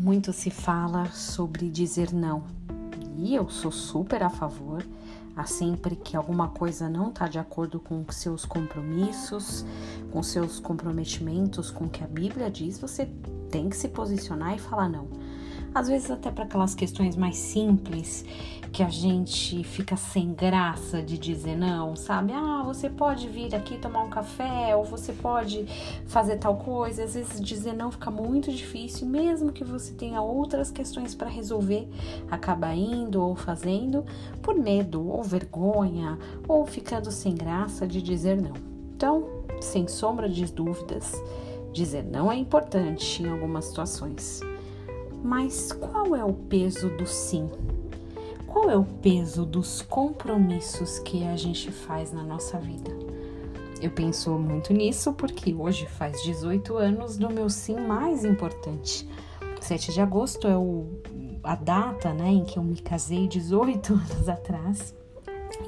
muito se fala sobre dizer não. E eu sou super a favor. A sempre que alguma coisa não está de acordo com seus compromissos, com seus comprometimentos, com o que a Bíblia diz, você tem que se posicionar e falar não às vezes até para aquelas questões mais simples que a gente fica sem graça de dizer não, sabe? Ah, você pode vir aqui tomar um café ou você pode fazer tal coisa. Às vezes dizer não fica muito difícil, mesmo que você tenha outras questões para resolver, acaba indo ou fazendo por medo ou vergonha ou ficando sem graça de dizer não. Então, sem sombra de dúvidas, dizer não é importante em algumas situações. Mas qual é o peso do sim? Qual é o peso dos compromissos que a gente faz na nossa vida? Eu penso muito nisso porque hoje faz 18 anos do meu sim mais importante. 7 de agosto é o, a data né, em que eu me casei 18 anos atrás.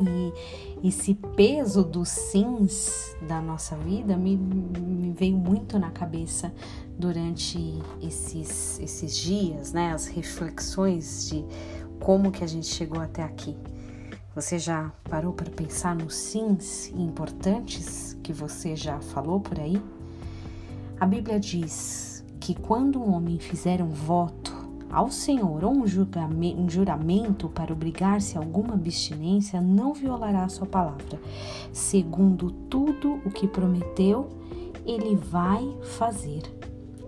E esse peso dos sims da nossa vida me, me veio muito na cabeça durante esses, esses dias, né? As reflexões de como que a gente chegou até aqui. Você já parou para pensar nos sims importantes que você já falou por aí? A Bíblia diz que quando um homem fizer um voto ao Senhor ou um, um juramento para obrigar-se a alguma abstinência, não violará a sua palavra. Segundo tudo o que prometeu, ele vai fazer.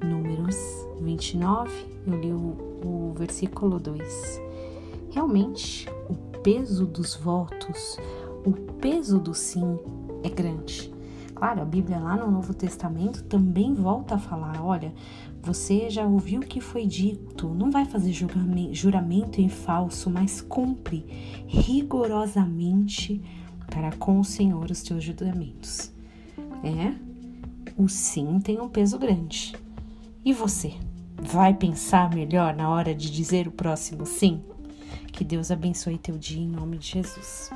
Números 29, eu li o, o versículo 2. Realmente, o peso dos votos, o peso do sim é grande. Claro, a Bíblia lá no Novo Testamento também volta a falar: olha, você já ouviu o que foi dito, não vai fazer juramento em falso, mas cumpre rigorosamente para com o Senhor os teus juramentos. É, o sim tem um peso grande. E você? Vai pensar melhor na hora de dizer o próximo sim? Que Deus abençoe teu dia em nome de Jesus.